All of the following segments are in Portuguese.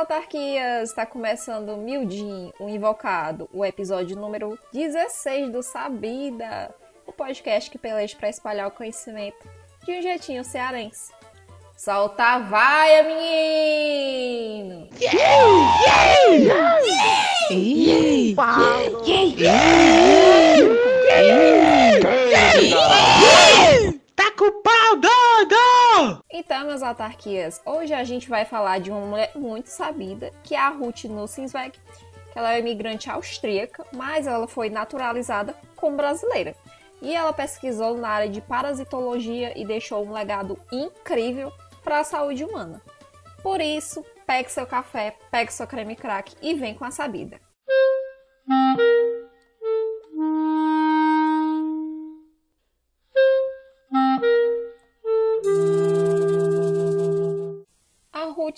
autarquias! Está começando o Mildin, o Invocado, o episódio número 16 do Sabida, o podcast que peleja para espalhar o conhecimento de um jeitinho cearense. Solta a vaia, menino! Tá com o pau doido! Meus autarquias, hoje a gente vai falar de uma mulher muito sabida, que é a Ruth Nussensweg, que ela é imigrante austríaca, mas ela foi naturalizada como brasileira. E ela pesquisou na área de parasitologia e deixou um legado incrível para a saúde humana. Por isso, pegue seu café, pegue seu creme crack e vem com a sabida.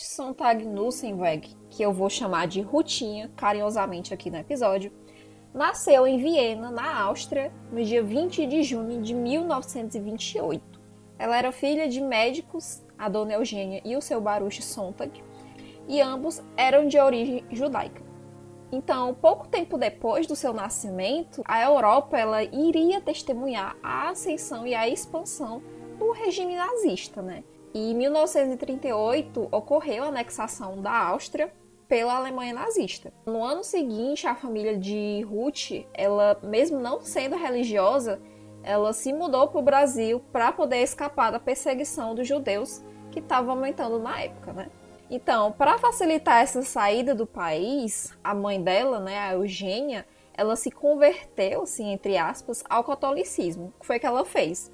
Sontag Nussenweg, que eu vou chamar de Rutinha carinhosamente aqui no episódio, nasceu em Viena, na Áustria, no dia 20 de junho de 1928. Ela era filha de médicos, a dona Eugênia e o seu Baruch Sontag, e ambos eram de origem judaica. Então, pouco tempo depois do seu nascimento, a Europa ela iria testemunhar a ascensão e a expansão do regime nazista, né? E em 1938 ocorreu a anexação da Áustria pela Alemanha nazista. No ano seguinte, a família de Ruth, ela mesmo não sendo religiosa, ela se mudou para o Brasil para poder escapar da perseguição dos judeus que estava aumentando na época, né? Então, para facilitar essa saída do país, a mãe dela, né, a Eugênia, ela se converteu, assim, entre aspas, ao catolicismo. O que foi que ela fez?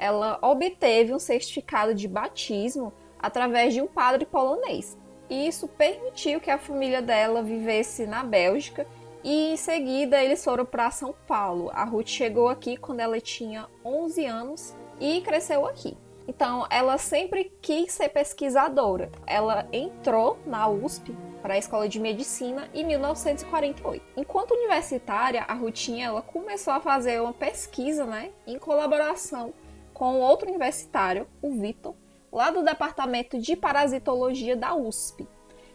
Ela obteve um certificado de batismo através de um padre polonês. E isso permitiu que a família dela vivesse na Bélgica e em seguida eles foram para São Paulo. A Ruth chegou aqui quando ela tinha 11 anos e cresceu aqui. Então, ela sempre quis ser pesquisadora. Ela entrou na USP para a Escola de Medicina em 1948. Enquanto universitária, a Rutinha ela começou a fazer uma pesquisa, né, em colaboração com outro universitário, o Vitor, lá do departamento de parasitologia da USP.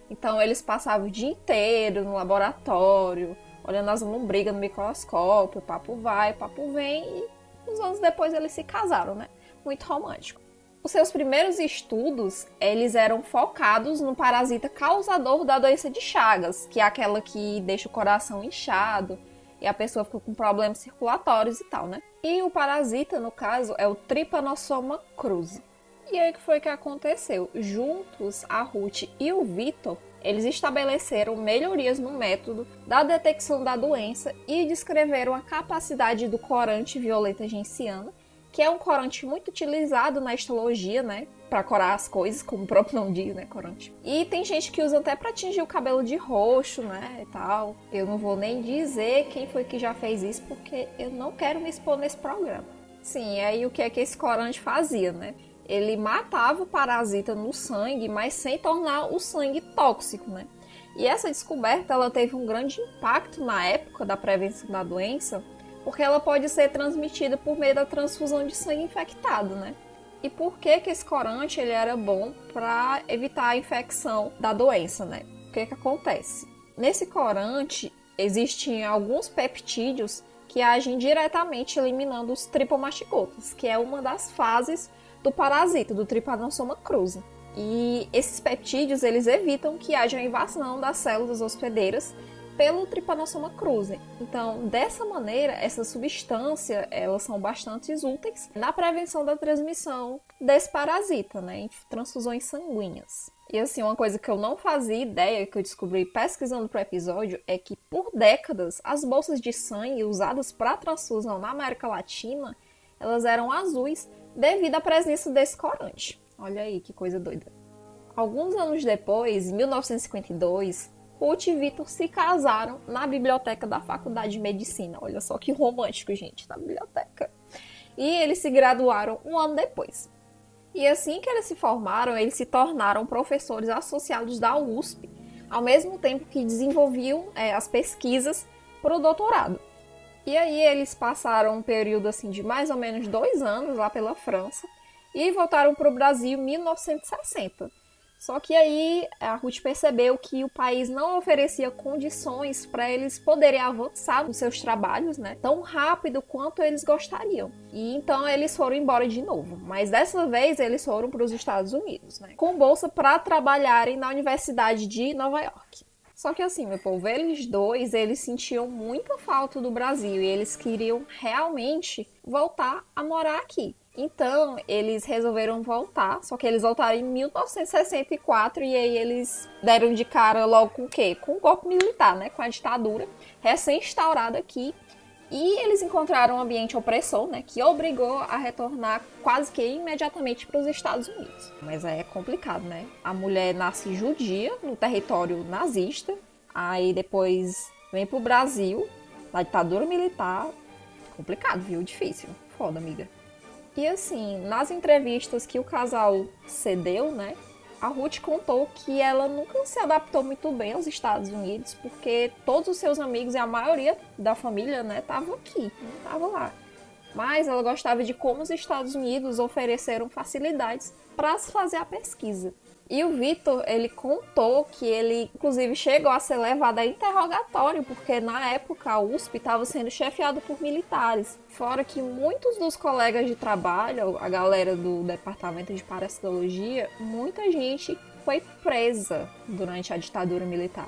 Então, eles passavam o dia inteiro no laboratório, olhando as lombrigas no microscópio, papo vai, papo vem, e uns anos depois eles se casaram, né? Muito romântico. Os seus primeiros estudos, eles eram focados no parasita causador da doença de Chagas, que é aquela que deixa o coração inchado e a pessoa fica com problemas circulatórios e tal, né? E o parasita, no caso, é o Trypanosoma cruzi. E aí que foi que aconteceu? Juntos, a Ruth e o Vitor, eles estabeleceram melhorias no método da detecção da doença e descreveram a capacidade do corante violeta genciana que é um corante muito utilizado na histologia, né? Pra corar as coisas, como o próprio nome diz, né? Corante. E tem gente que usa até pra tingir o cabelo de roxo, né? E tal. Eu não vou nem dizer quem foi que já fez isso, porque eu não quero me expor nesse programa. Sim, aí o que é que esse corante fazia, né? Ele matava o parasita no sangue, mas sem tornar o sangue tóxico, né? E essa descoberta ela teve um grande impacto na época da prevenção da doença, porque ela pode ser transmitida por meio da transfusão de sangue infectado, né? E por que que esse corante ele era bom para evitar a infecção da doença, né? O que que acontece? Nesse corante existem alguns peptídeos que agem diretamente eliminando os tripomastigotas, que é uma das fases do parasita, do Trypanosoma cruzi. E esses peptídeos, eles evitam que haja invasão das células hospedeiras pelo Trypanosoma cruzi. Então, dessa maneira, essa substância, elas são bastante úteis na prevenção da transmissão desse parasita, né, em transfusões sanguíneas. E assim, uma coisa que eu não fazia ideia, que eu descobri pesquisando para o episódio, é que por décadas as bolsas de sangue usadas para transfusão na América Latina, elas eram azuis devido à presença desse corante. Olha aí que coisa doida. Alguns anos depois, em 1952, Ruth e Vitor se casaram na biblioteca da Faculdade de Medicina. Olha só que romântico, gente, na biblioteca. E eles se graduaram um ano depois. E assim que eles se formaram, eles se tornaram professores associados da USP, ao mesmo tempo que desenvolviam é, as pesquisas para o doutorado. E aí eles passaram um período assim de mais ou menos dois anos lá pela França e voltaram para o Brasil em 1960 Só que aí a Ruth percebeu que o país não oferecia condições para eles poderem avançar nos seus trabalhos, né, tão rápido quanto eles gostariam. E então eles foram embora de novo, mas dessa vez eles foram para os Estados Unidos, né, com bolsa para trabalharem na Universidade de Nova York. Só que assim, meu povo, eles dois, eles sentiam muita falta do Brasil e eles queriam realmente voltar a morar aqui. Então, eles resolveram voltar, só que eles voltaram em 1964 e aí eles deram de cara logo com o quê? Com o golpe militar, né? Com a ditadura recém-instaurada aqui. E eles encontraram um ambiente opressor, né? Que obrigou a retornar quase que imediatamente para os Estados Unidos. Mas é complicado, né? A mulher nasce judia no território nazista, aí depois vem pro Brasil, na ditadura militar. Complicado, viu? Difícil. Foda, amiga. E assim, nas entrevistas que o casal cedeu, né? A Ruth contou que ela nunca se adaptou muito bem aos Estados Unidos, porque todos os seus amigos e a maioria da família, né, estavam aqui, não estavam lá. Mas ela gostava de como os Estados Unidos ofereceram facilidades para se fazer a pesquisa. E o Vitor, ele contou que ele, inclusive, chegou a ser levado a interrogatório, porque na época a USP estava sendo chefiado por militares. Fora que muitos dos colegas de trabalho, a galera do departamento de parasitologia, muita gente foi presa durante a ditadura militar.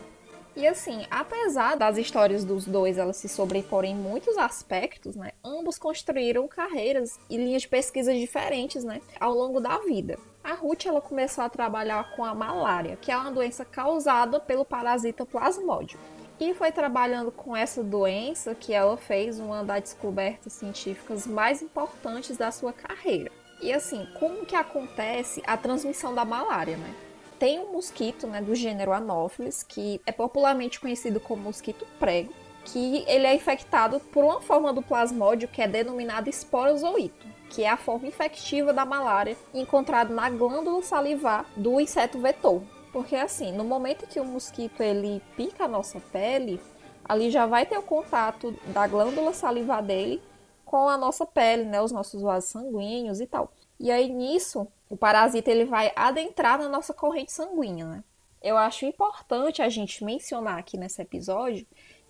E assim, apesar das histórias dos dois elas se sobreporem em muitos aspectos, né, ambos construíram carreiras e linhas de pesquisa diferentes, né, ao longo da vida. A Ruth ela começou a trabalhar com a malária, que é uma doença causada pelo parasita plasmódio. E foi trabalhando com essa doença que ela fez uma das descobertas científicas mais importantes da sua carreira. E assim, como que acontece a transmissão da malária, né? tem um mosquito né, do gênero Anopheles, que é popularmente conhecido como mosquito prego, que ele é infectado por uma forma do plasmódio que é denominada esporozoito, que é a forma infectiva da malária encontrada na glândula salivar do inseto vetor. Porque assim, no momento que o mosquito ele pica a nossa pele, ali já vai ter o contato da glândula salivar dele com a nossa pele, né, os nossos vasos sanguíneos e tal. E aí nisso, o parasita ele vai adentrar na nossa corrente sanguínea, né? Eu acho importante a gente mencionar aqui nesse episódio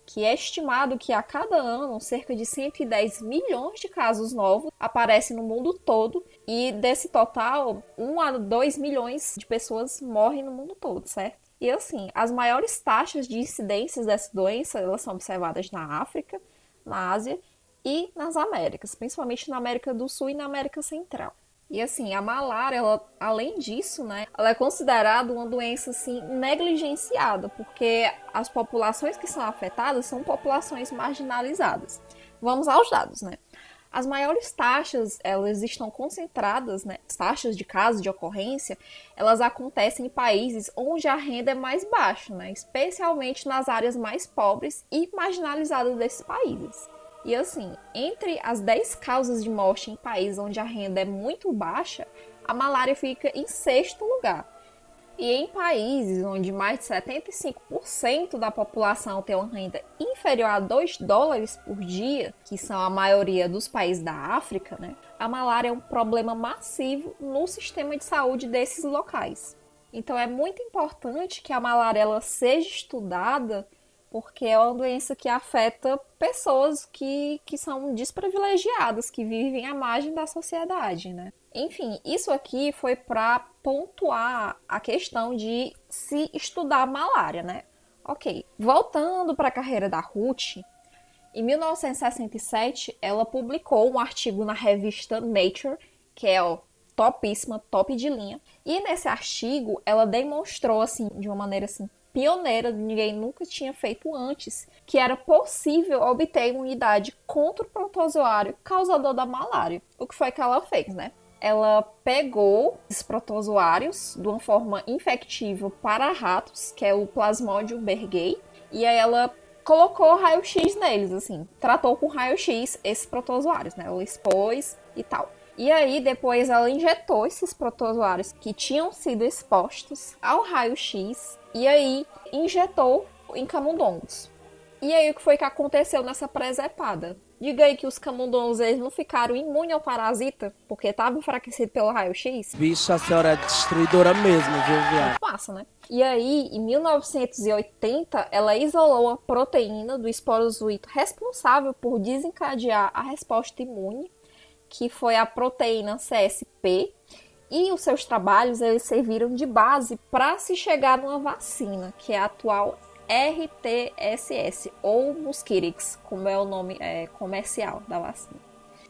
que é estimado que a cada ano cerca de 110 milhões de casos novos aparecem no mundo todo e desse total, 1 a 2 milhões de pessoas morrem no mundo todo, certo? E assim, as maiores taxas de incidências dessa doença, elas são observadas na África, na Ásia e nas Américas, principalmente na América do Sul e na América Central. E assim, a malária, ela, além disso, né, ela é considerada uma doença assim negligenciada, porque as populações que são afetadas são populações marginalizadas. Vamos aos dados, né? As maiores taxas, elas estão concentradas, né? As taxas de casos de ocorrência, elas acontecem em países onde a renda é mais baixa, né? Especialmente nas áreas mais pobres e marginalizadas desses países. E assim, entre as 10 causas de morte em países onde a renda é muito baixa, a malária fica em sexto lugar. E em países onde mais de 75% da população tem uma renda inferior a 2 dólares por dia, que são a maioria dos países da África, né, a malária é um problema massivo no sistema de saúde desses locais. Então é muito importante que a malária ela seja estudada porque é uma doença que afeta pessoas que, que são desprivilegiadas, que vivem à margem da sociedade, né? Enfim, isso aqui foi para pontuar a questão de se estudar malária, né? Ok, voltando para a carreira da Ruth, em 1967 ela publicou um artigo na revista Nature, que é o topíssima, top de linha. E nesse artigo ela demonstrou assim, de uma maneira assim pioneira, ninguém nunca tinha feito antes, que era possível obter imunidade contra o protozoário causador da malária. O que foi que ela fez, né? Ela pegou esses protozoários de uma forma infectiva para ratos, que é o Plasmodium berghei, e aí ela colocou raio-x neles, assim, tratou com raio-x esses protozoários, né? Ela expôs e tal. E aí, depois ela injetou esses protozoários que tinham sido expostos ao raio-x e aí injetou em camundongos. E aí o que foi que aconteceu nessa presepada? Diga aí que os camundongos eles não ficaram imunes ao parasita porque estavam enfraquecidos pelo raio-x. Bicho, a senhora é destruidora mesmo, viu, viado? Massa, né? E aí, em 1980, ela isolou a proteína do esporozoito responsável por desencadear a resposta imune, que foi a proteína CSP, e os seus trabalhos eles serviram de base para se chegar numa vacina, que é a atual RTSS ou Mosquirix, como é o nome é, comercial da vacina.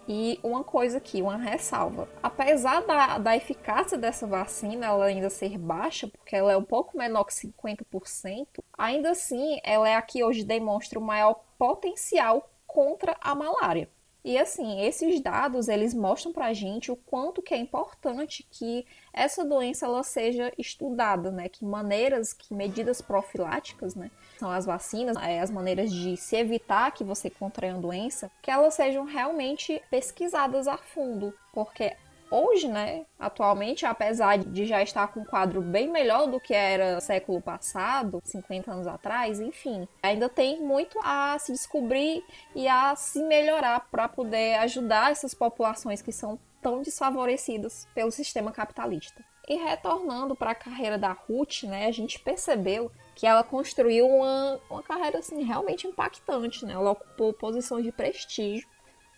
E uma coisa aqui, uma ressalva. Apesar da, da eficácia dessa vacina ela ainda ser baixa, porque ela é um pouco menor que 50%, ainda assim ela é a que hoje demonstra o maior potencial contra a malária. E assim, esses dados, eles mostram pra gente o quanto que é importante que essa doença ela seja estudada, né? Que maneiras, que medidas profiláticas, né? São as vacinas, é, as maneiras de se evitar que você contraia a doença, que elas sejam realmente pesquisadas a fundo, porque Hoje, né, atualmente, apesar de já estar com um quadro bem melhor do que era século passado, 50 anos atrás, enfim, ainda tem muito a se descobrir e a se melhorar para poder ajudar essas populações que são tão desfavorecidas pelo sistema capitalista. E retornando para a carreira da Ruth, né, a gente percebeu que ela construiu uma, uma carreira assim, realmente impactante. Né? Ela ocupou posições de prestígio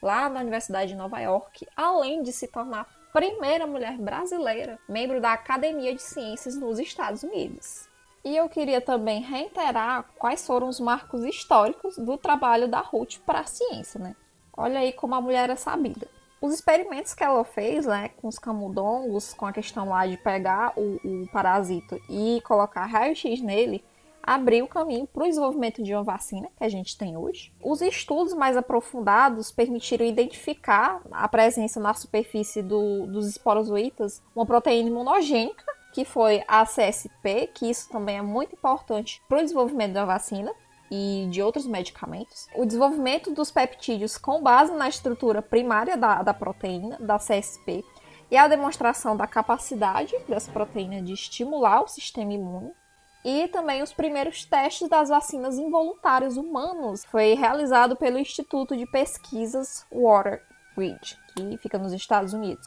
lá na Universidade de Nova York, além de se tornar primeira mulher brasileira membro da Academia de Ciências nos Estados Unidos. E eu queria também reiterar quais foram os marcos históricos do trabalho da Ruth para a ciência, né? Olha aí como a mulher é sabida. Os experimentos que ela fez, né, com os camundongos, com a questão lá de pegar o, o parasita e colocar raio-x nele, abriu o caminho para o desenvolvimento de uma vacina que a gente tem hoje. Os estudos mais aprofundados permitiram identificar a presença na superfície do, dos esporozoítas uma proteína imunogênica, que foi a CSP, que isso também é muito importante para o desenvolvimento da vacina e de outros medicamentos. O desenvolvimento dos peptídeos com base na estrutura primária da, da proteína, da CSP, e a demonstração da capacidade dessa proteína de estimular o sistema imune e também os primeiros testes das vacinas involuntários humanos foi realizado pelo Instituto de Pesquisas Watergrid, que fica nos Estados Unidos.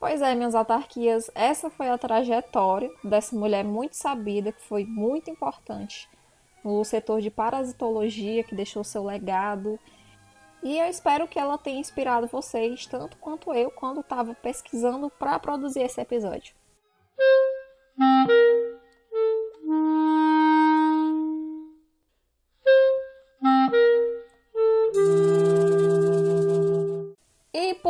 Pois é, minhas autarquias, essa foi a trajetória dessa mulher muito sabida, que foi muito importante no setor de parasitologia, que deixou seu legado. E eu espero que ela tenha inspirado vocês, tanto quanto eu, quando estava pesquisando para produzir esse episódio.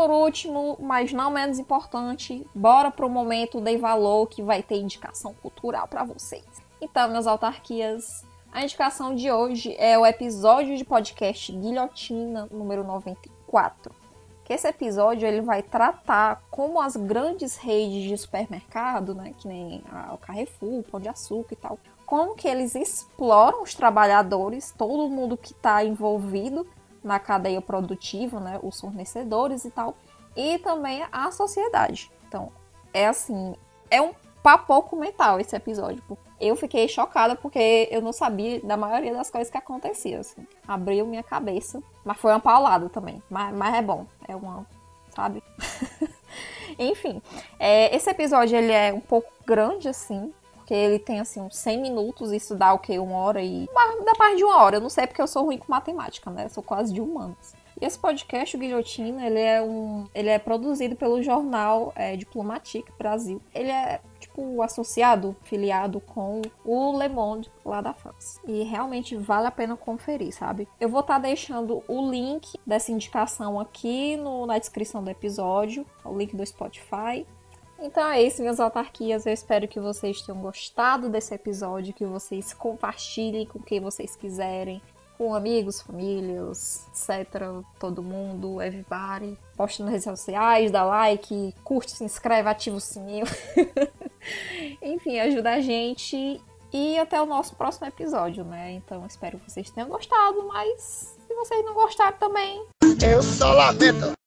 Por último, mas não menos importante, bora pro momento Dei Valor que vai ter indicação cultural para vocês. Então, minhas autarquias, a indicação de hoje é o episódio de podcast Guilhotina número 94. Que esse episódio ele vai tratar como as grandes redes de supermercado, né, que nem o Carrefour, o Pão de Açúcar e tal, como que eles exploram os trabalhadores, todo mundo que está envolvido na cadeia produtiva, né, os fornecedores e tal, e também a sociedade. Então, é assim, é um papoco mental esse episódio. Eu fiquei chocada porque eu não sabia da maioria das coisas que aconteciam. Assim. Abriu minha cabeça, mas foi uma paulada também. Mas, mas é bom, é uma, sabe? Enfim, é, esse episódio ele é um pouco grande assim, porque ele tem assim uns 100 minutos, isso dá o que? Uma hora e. dá mais de uma hora. Eu não sei porque eu sou ruim com matemática, né? Eu sou quase de humanos. E esse podcast, o Guilhotina, ele é um. Ele é produzido pelo jornal é, Diplomatique Brasil. Ele é tipo associado, filiado com o Le Monde lá da França. E realmente vale a pena conferir, sabe? Eu vou estar tá deixando o link dessa indicação aqui no, na descrição do episódio, o link do Spotify. Então é isso, minhas autarquias. Eu espero que vocês tenham gostado desse episódio, que vocês compartilhem com quem vocês quiserem, com amigos, famílias, etc. Todo mundo, everybody. Poste nas redes sociais, dá like, curte, se inscreve, ativa o sininho. Enfim, ajuda a gente. E até o nosso próximo episódio, né? Então espero que vocês tenham gostado, mas se vocês não gostaram também. Eu só lamento.